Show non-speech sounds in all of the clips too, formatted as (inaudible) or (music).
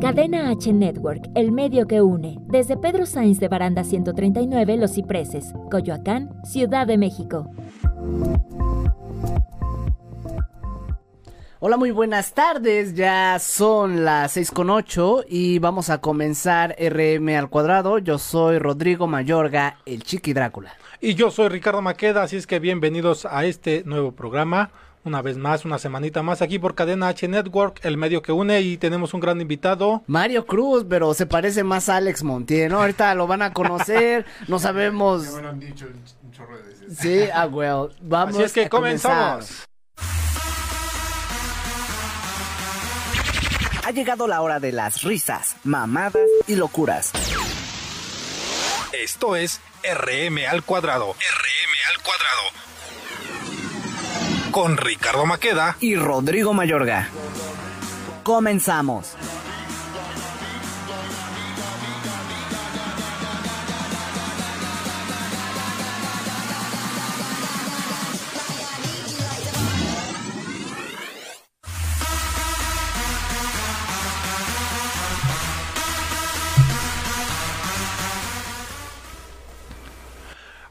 Cadena H Network, el medio que une. Desde Pedro Sainz de Baranda 139, Los Cipreses, Coyoacán, Ciudad de México. Hola, muy buenas tardes. Ya son las seis con ocho y vamos a comenzar RM al cuadrado. Yo soy Rodrigo Mayorga, el Chiqui Drácula. Y yo soy Ricardo Maqueda, así es que bienvenidos a este nuevo programa. Una vez más, una semanita más aquí por Cadena H Network, el medio que une y tenemos un gran invitado. Mario Cruz, pero se parece más a Alex Montiel, ¿no? Ahorita lo van a conocer, (laughs) no sabemos. Ya me lo han dicho un chorro de veces. Sí, ah, well, vamos Así es que a comenzar. comenzamos. Ha llegado la hora de las risas, mamadas y locuras. Esto es RM al cuadrado. RM al cuadrado. Con Ricardo Maqueda Y Rodrigo Mayorga. Comenzamos.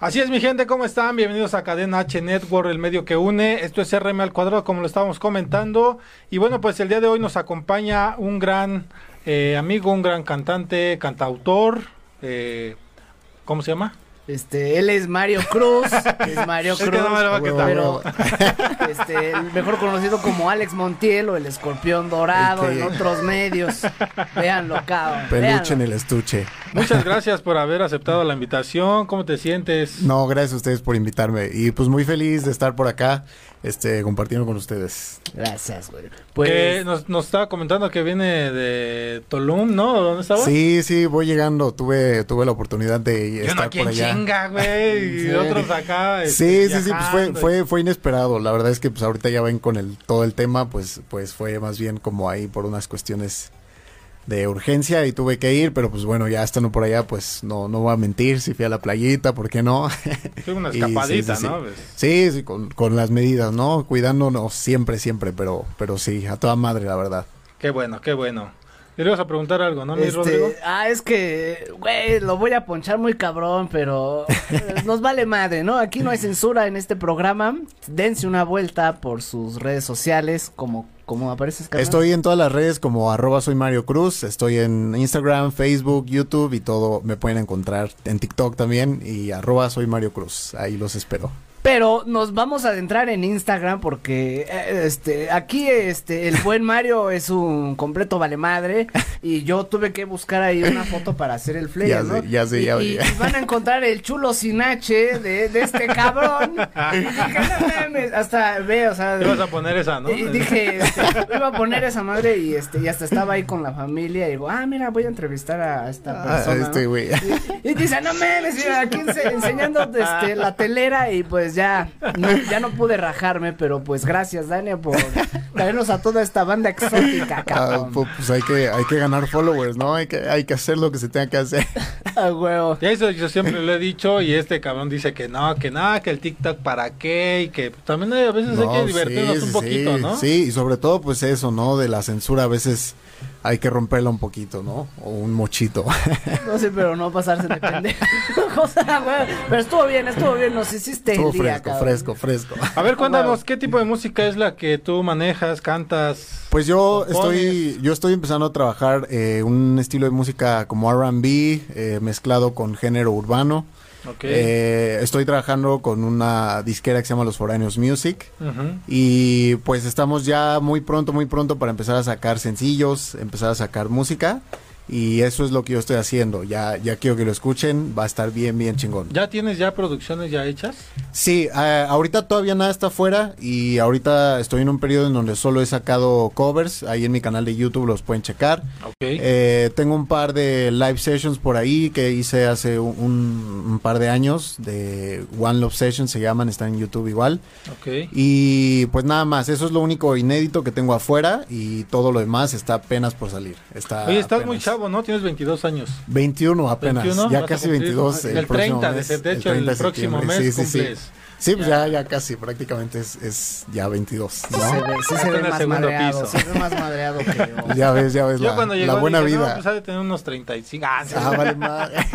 Así es, mi gente, ¿cómo están? Bienvenidos a Cadena H Network, el medio que une. Esto es RM al cuadrado, como lo estábamos comentando. Y bueno, pues el día de hoy nos acompaña un gran eh, amigo, un gran cantante, cantautor. eh, ¿Cómo se llama? Este, él es Mario Cruz, (laughs) es Mario Es que Cruz, no me lo va a quitar. pero (laughs) este, el mejor conocido como Alex Montiel o el escorpión dorado El que- en otros medios. Véanlo, cabrón. Peluche en el estuche. Muchas gracias por haber aceptado la invitación. ¿Cómo te sientes? No, gracias a ustedes por invitarme. Y pues muy feliz de estar por acá, este, compartiendo con ustedes. Gracias, güey. Pues nos, nos estaba comentando que viene de Tulum, ¿no? ¿Dónde estaba? Sí, sí, voy llegando. Tuve, tuve la oportunidad de Y estar aquí por en allá. chinga, güey, (laughs) y Sí. otros acá. este, Sí, sí, sí, pues fue, fue, fue inesperado. La verdad es que pues ahorita ya ven con el, todo el tema, pues, pues fue más bien como ahí por unas cuestiones de urgencia y tuve que ir, pero pues bueno, ya estando por allá, pues no, no voy a mentir, si fui a la playita, ¿por qué no? Fue una (laughs) Y sí, escapadita, sí, sí. ¿no? Pues, Sí, sí, con, con las medidas, ¿no? Cuidándonos siempre, siempre, pero, pero sí, a toda madre, la verdad. Qué bueno, qué bueno. Y le ibas a preguntar algo, ¿no, mi Rodrigo? Este, ah, es que, güey, lo voy a ponchar muy cabrón, pero eh, nos vale madre, ¿no? Aquí no hay censura en este programa. Dense una vuelta por sus redes sociales, como, apareces. Estoy en todas las redes como arroba soy Mario Cruz, estoy en Instagram, Facebook, YouTube y todo, me pueden encontrar en TikTok también y arroba soy Mario Cruz, ahí los espero. Pero nos vamos a adentrar en Instagram porque eh, este aquí este el buen Mario es un completo vale madre (laughs) y yo tuve que buscar ahí una foto para hacer el flyer, Ya ¿no? sé, ya sé, y, ya y- y van a encontrar el chulo sin H de, de este cabrón. (laughs) Y dije, "No mames", hasta ve, o sea, Te ibas a poner esa, ¿no? y dije, este, iba a poner esa madre y este y hasta estaba ahí con la familia y digo, ah, mira, voy a entrevistar a esta Ah, persona. este ¿no? güey. Y, y dice, no mames, mira, aquí ense- enseñando este, la telera y pues ya, no, ya no pude rajarme, pero pues gracias, Dania, por traernos a toda esta banda exótica, Ah, cabrón. pu- pues hay que, hay que ganar followers, ¿no? Hay que, hay que hacer lo que se tenga que hacer. (laughs) A huevo. Y eso yo siempre lo he dicho y este cabrón dice que no, que nada, que el TikTok para qué y que también hay- a veces hay No, que divertirnos sí, un sí, poquito, sí, ¿no? Sí, y sobre todo pues eso, ¿no? De la censura a veces hay que romperla un poquito, ¿no? O un mochito. (laughs) No sé, pero no pasarse de pendejo. (laughs) o sea, güey, pero estuvo bien, estuvo bien, nos hiciste Estuvo el día, fresco, cabrón. fresco, fresco. A ver, cuéntanos. ¿qué tipo de música es la que tú manejas, cantas? Pues yo compones? estoy, yo estoy empezando a trabajar eh, un estilo de música como R&B eh, mezclado con género urbano. Eh, estoy trabajando con una disquera que se llama Los Foráneos Music. Ujú. Y pues estamos ya muy pronto, muy pronto para empezar a sacar sencillos, empezar a sacar música. Y eso es lo que yo estoy haciendo. Ya, ya quiero que lo escuchen. Va a estar bien, bien chingón. ¿Ya tienes ya producciones ya hechas? Sí, eh, ahorita todavía nada está fuera. Y ahorita estoy en un periodo en donde solo he sacado covers. Ahí en mi canal de YouTube los pueden checar. Eh, tengo un par de live sessions por ahí que hice hace un, un par de años. De One Love Sessions se llaman, están en YouTube igual. Y pues nada más, eso es lo único inédito que tengo afuera y todo lo demás está apenas por salir. Está Oye, estás apenas. muy chavo, ¿no? Tienes 22 años. 21 apenas, 21, ya casi cumplir 22 el, el, próximo 30, mes, de, de hecho, el, 30 de próximo mes Sí, sí, sí. cumples Sí, pues ya, ya casi, prácticamente es, es ya 22, ¿no? Sí se ve, sí se ve el más madreado, piso. se ve más madreado que (laughs) yo. Ya ves, ya ves Yo la, cuando llegó la buena dije, vida. No, pues ha de tener unos 35. Ah, sí. Ah, vale madre. (laughs)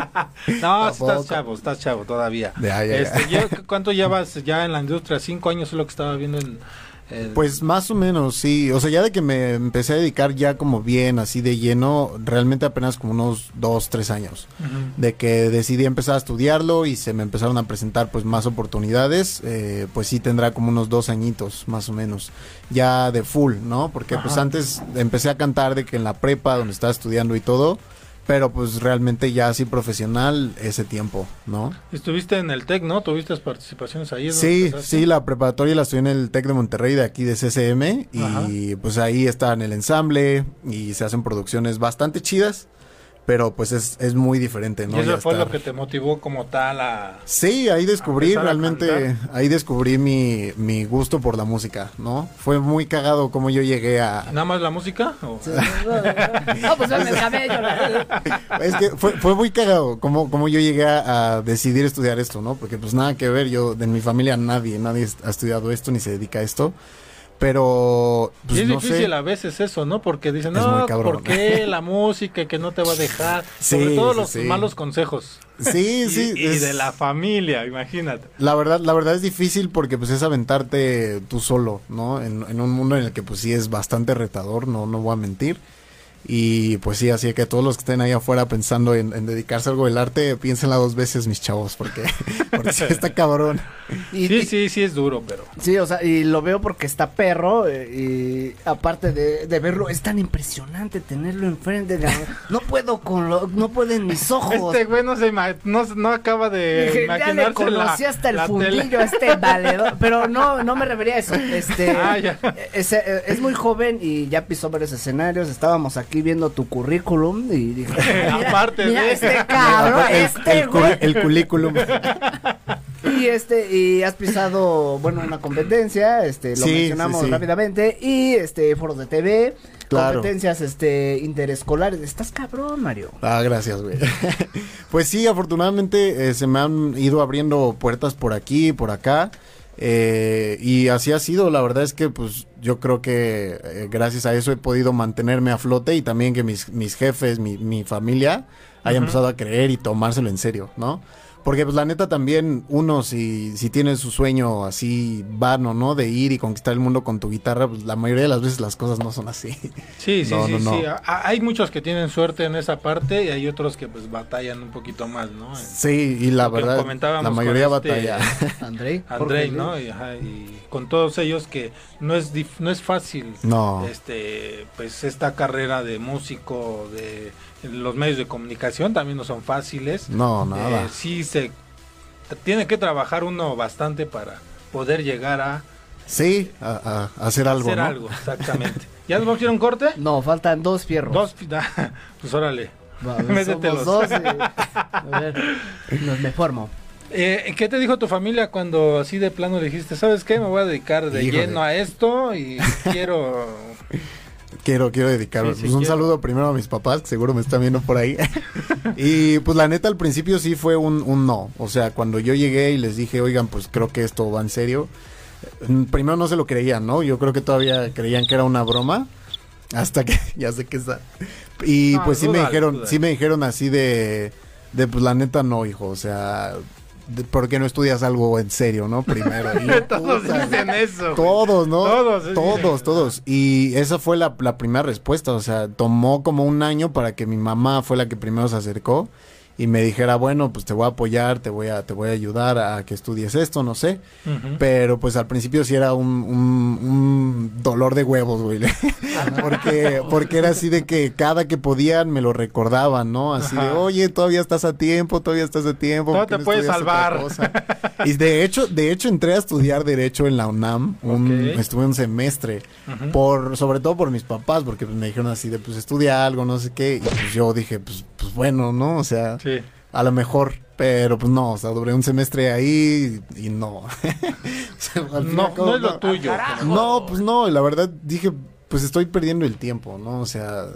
(laughs) No, Tampoco. estás chavo, estás chavo todavía. Ya, ya. Este, ya, ¿Cuánto llevas ya en la industria? ¿Cinco años es lo que estaba viendo en... Pues más o menos, sí. O sea, ya de que me empecé a dedicar ya como bien, así de lleno, realmente apenas como unos dos, tres años. De que decidí empezar a estudiarlo y se me empezaron a presentar pues más oportunidades, eh, pues sí tendrá como unos dos añitos más o menos, ya de full, ¿no? Porque pues antes empecé a cantar de que en la prepa donde estaba estudiando y todo, pero pues realmente ya así profesional ese tiempo, ¿no? Estuviste en el TEC, ¿no? ¿Tuviste participaciones ahí? ¿Es donde Sí, sí, la preparatoria la estudié en el TEC de Monterrey de aquí de CCM y pues ahí está en el ensamble y se hacen producciones bastante chidas, pero pues es, es muy diferente, ¿no? y eso Ya fue lo que te motivó como tal a... Sí, ahí descubrí realmente, ahí descubrí mi, mi gusto por la música, ¿no? Fue muy cagado como yo llegué a... ¿Nada más la música? o- No, pues el cabello. (laughs) Es que fue, fue muy cagado como, como yo llegué a, a decidir estudiar esto, ¿no? Porque pues nada que ver, yo, en mi familia nadie, nadie ha estudiado esto ni se dedica a esto. Pero, pues y es no difícil sé. a veces eso, ¿no? Porque dicen, no. ¿por qué la música que no te va a dejar? (laughs) Sí, Sobre todo sí, los sí. malos consejos. Sí, (laughs) Y- sí. Y, es- de la familia, imagínate. La verdad, la verdad es difícil porque pues es aventarte tú solo, ¿no? En, en un mundo en el que pues sí es bastante retador, no, no voy a mentir. Y pues sí, así que todos los que estén ahí afuera pensando en, en dedicarse a algo del arte, piénsenla dos veces, mis chavos, porque, (laughs) porque sí está cabrón. Y- Sí, y- sí, sí es duro, pero... Sí, o sea, y lo veo porque está perro eh, y aparte de, de verlo, es tan impresionante tenerlo enfrente. de- no puedo con lo, no pueden mis (laughs) ojos. Este güey no, se no, no acaba de Dije, ya le imaginarse conocí la, hasta el fundillo tele. a este valedor, pero no, no me refería a eso. Este, (laughs) Ah, ya. es, eh, es muy joven y ya pisó varios escenarios. Estábamos aquí viendo tu currículum y dije, mira, (laughs) Aparte mira de- este (laughs) cabrón, el, este el, güey. el currículum. Y este, y has pisado, bueno, una competencia, este, lo Sí, mencionamos sí, sí. rápidamente, y este, foros de TV, Claro. competencias, este, interescolares. Estás cabrón, Mario. Ah, gracias, güey. (laughs) pues sí, afortunadamente eh, se me han ido abriendo puertas por aquí, por acá. Eh, y así ha sido, la verdad es que pues yo creo que eh, gracias a eso he podido mantenerme a flote y también que mis, mis jefes, mi, mi familia haya empezado a creer y tomárselo en serio, ¿no? Porque pues la neta también uno si, si tiene su sueño así vano, ¿no? De ir y conquistar el mundo con tu guitarra, pues la mayoría de las veces las cosas no son así. Sí, (laughs) sí, No, sí, no, no. sí. Hay muchos que tienen suerte en esa parte y hay otros que pues batallan un poquito más, ¿no? Sí, y la Lo verdad, comentábamos la mayoría este- batalla. (laughs) Andrei. Andrei, ¿no? Y, ajá, y con todos ellos que no es dif- no es fácil No. este pues esta carrera de músico de los medios de comunicación también no son fáciles. No, nada. Eh, sí se tiene que trabajar uno bastante para poder llegar a Sí, a, a hacer algo, hacer ¿no? algo, exactamente. ¿Ya nos vamos a ir a un corte? No, faltan dos fierros. Dos, (laughs) pues órale. Va, a (laughs) ver, somos dos. y- a ver, nos me formo. Eh, ¿Qué te dijo tu familia cuando así de plano le dijiste, sabes qué, me voy a dedicar de Híjole. lleno a esto y quiero... (laughs) Quiero, quiero dedicar Sí, sí, pues, un quiero. saludo primero a mis papás, que seguro me están viendo por ahí. (laughs) y pues la neta al principio sí fue un, un no. O sea, cuando yo llegué y les dije, oigan, pues creo que esto va en serio. mm, Primero no se lo creían, ¿no? Yo creo que todavía creían que era una broma. Hasta que (laughs) ya sé que está. Y No, pues sí me dijeron, sí me dijeron así de, de pues la neta no, hijo. O sea, ¿por qué no estudias algo en serio, no? Primero. (laughs) Y yo, Todos puta, dicen eso. todos, ¿no? Todos, todos, todos. Y esa fue la, la primera respuesta. O sea, tomó como un año para que mi mamá fue la que primero se acercó y me dijera, bueno, pues te voy a apoyar, te voy a, te voy a ayudar a que estudies esto, no sé. Pero pues al principio sí era un, un, un dolor de huevos, güey. (laughs) porque, porque era así de que cada que podían me lo recordaban, ¿no? Así de, oye, todavía estás a tiempo, todavía estás a tiempo. Todavía ¿por qué te no puedes salvar. cosa?" Y de hecho, de hecho entré a estudiar Derecho en la UNAM. un-. Estuve un semestre. Por, sobre todo por mis papás, porque me dijeron así de, pues estudia algo, no sé qué. Y pues yo dije, pues, pues bueno, ¿no? O sea, Sí. a lo mejor, pero pues no, o sea, duré un semestre ahí y, y no. (laughs) O sea, No, cabo, no es lo tuyo. No, pues no, la verdad dije, pues estoy perdiendo el tiempo, ¿no? O sea,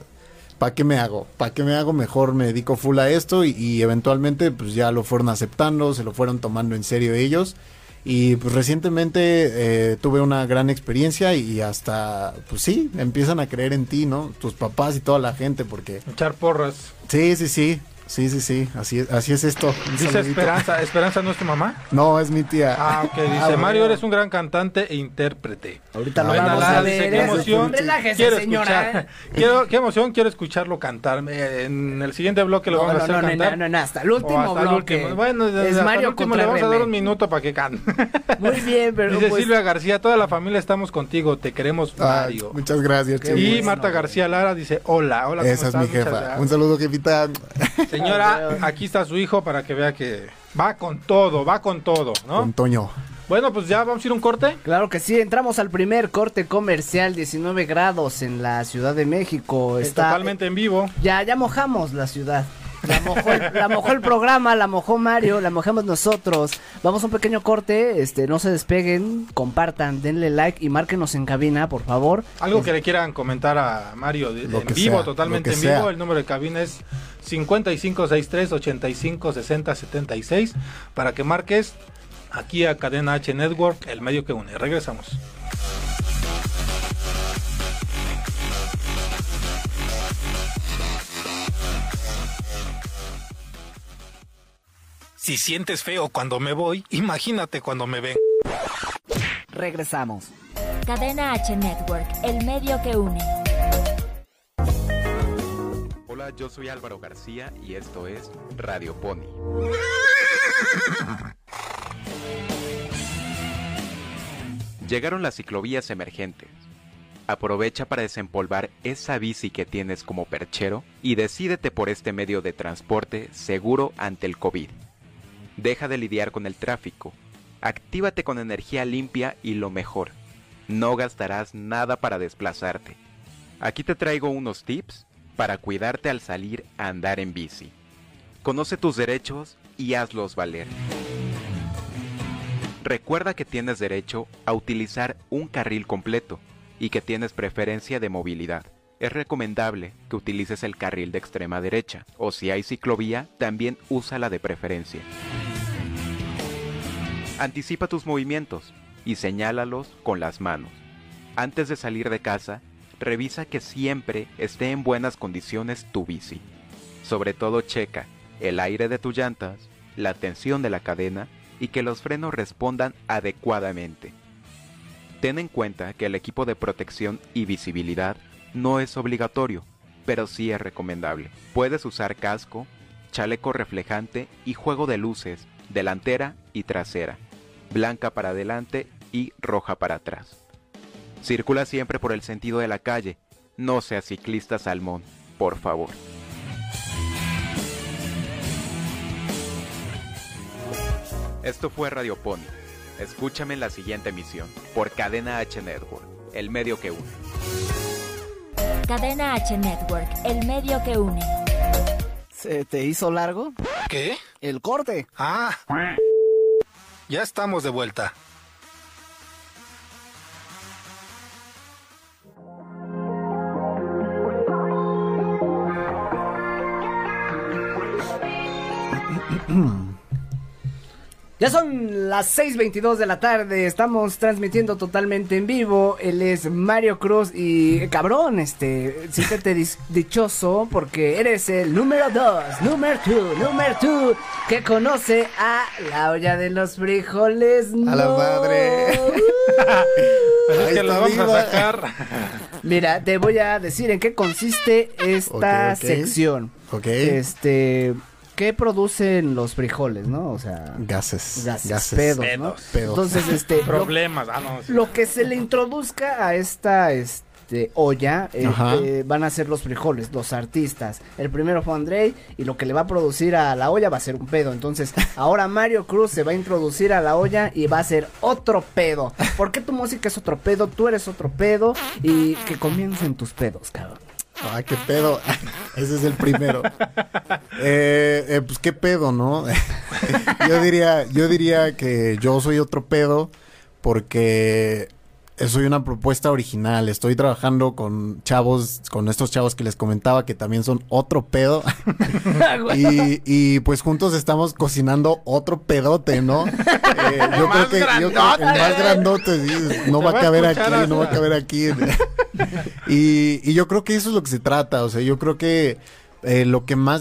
¿para qué me hago? ¿Para qué me hago? Mejor me dedico full a esto y, y eventualmente pues ya lo fueron aceptando, se lo fueron tomando en serio ellos Y pues recientemente eh, tuve una gran experiencia y hasta, pues sí, empiezan a creer en ti, ¿no? Tus papás y toda la gente, porque... Echar porras. Sí, sí, sí. Sí, sí, sí, así es, así es esto. Dice saludito. Esperanza. ¿Esperanza no es tu mamá? No, es mi tía. Ah, ok. Dice, bueno. Mario, eres un gran cantante e intérprete. Ahorita lo Buena vamos a dice, ver. qué ¿eh? emoción. Relájese, quiero señora. escuchar. (laughs) Quiero, qué emoción, quiero escucharlo cantar. Eh, En el siguiente bloque lo No, vamos a no, hacer no, no, cantar. no, no, hasta el O último hasta el bloque. último. Bueno, es hasta el Mario último le vamos a dar un minuto para que cante. (laughs) Muy bien, pero Dice pues, Silvia García, toda la familia estamos contigo, te queremos Ah, Mario. muchas gracias, chicos. y bueno, Marta. García Lara dice, hola, hola. ¿cómo Esa es mi jefa. Un saludo, jefita. Señora, aquí está su hijo para que vea que va con todo, va con todo, ¿no? Con Toño. Bueno, pues ya vamos a ir a un corte. Claro que sí, entramos al primer corte comercial, 19 grados en la Ciudad de México. Está Totalmente en vivo. Ya, ya mojamos la ciudad. La mojó, el, la mojó el programa, la mojó Mario, la mojamos nosotros. Vamos a un pequeño corte, este, no se despeguen, compartan, denle like y márquenos en cabina, por favor. Algo que le quieran comentar a Mario de- en vivo, sea, totalmente en vivo. sea. El número de cabina es 5563 85 60 76 para que marques aquí a Cadena H Network, el medio que une. Regresamos. Si sientes feo cuando me voy, imagínate cuando me ven. Regresamos. Cadena H Network, el medio que une. Hola, yo soy Álvaro García y esto es Radio Pony. Llegaron las ciclovías emergentes. Aprovecha para desempolvar esa bici que tienes como perchero y decídete por este medio de transporte seguro ante el COVID. Deja de lidiar con el tráfico. Actívate con energía limpia y lo mejor. No gastarás nada para desplazarte. Aquí te traigo unos tips para cuidarte al salir a andar en bici. Conoce tus derechos y hazlos valer. Recuerda que tienes derecho a utilizar un carril completo y que tienes preferencia de movilidad. Es recomendable que utilices el carril de extrema derecha o si hay ciclovía, también úsala de preferencia. Anticipa tus movimientos y señálalos con las manos. Antes de salir de casa, revisa que siempre esté en buenas condiciones tu bici. Sobre todo checa el aire de tus llantas, la tensión de la cadena y que los frenos respondan adecuadamente. Ten en cuenta que el equipo de protección y visibilidad no es obligatorio, pero sí es recomendable. Puedes usar casco, chaleco reflejante y juego de luces, delantera y trasera, blanca para adelante y roja para atrás. Circula siempre por el sentido de la calle, no seas ciclista salmón, por favor. Esto fue Radio Pony. Escúchame en la siguiente emisión por Cadena H Network, el medio que une. Cadena H Network, el medio que une. ¿Se te hizo largo? ¿Qué? El corte. Ah, ya estamos de vuelta. Ya son las 6.22 de la tarde, estamos transmitiendo totalmente en vivo, él es Mario Cruz y cabrón, este, siéntete (laughs) dichoso porque eres el número 2, número 2, número 2, que conoce a la olla de los frijoles. A la madre. Pues (laughs) es que lo vamos a sacar. (laughs) Mira, te voy a decir en qué consiste esta Ok, ok. sección. Ok. Este, ¿qué producen los frijoles, no? O sea, Gases. gases, pedos, ¿no? Pedos. Entonces, este, lo, Problemas. Ah, no, sí. lo que se le introduzca a esta, este, olla, eh, eh, van a ser los frijoles, los artistas. El primero fue Andrei y lo que le va a producir a la olla va a ser un pedo. Entonces, ahora Mario Cruz se va a introducir a la olla y va a ser otro pedo. ¿Por qué tu música es otro pedo? Tú eres otro pedo y que comiencen tus pedos, cabrón. Ah, qué pedo. (laughs) Ese es el primero. Eh, eh, pues qué pedo, ¿no? (laughs) yo diría, yo diría que yo soy otro pedo porque soy una propuesta original. Estoy trabajando con chavos, con estos chavos que les comentaba que también son otro pedo. (laughs) y, y, pues juntos estamos cocinando otro pedote, ¿no? (laughs) Eh, yo, creo que, yo, creo que, el más grandote sí, no va a caber aquí, no va a caber aquí. (laughs) y, y yo creo que eso es lo que se trata. O sea, yo creo que eh, lo que más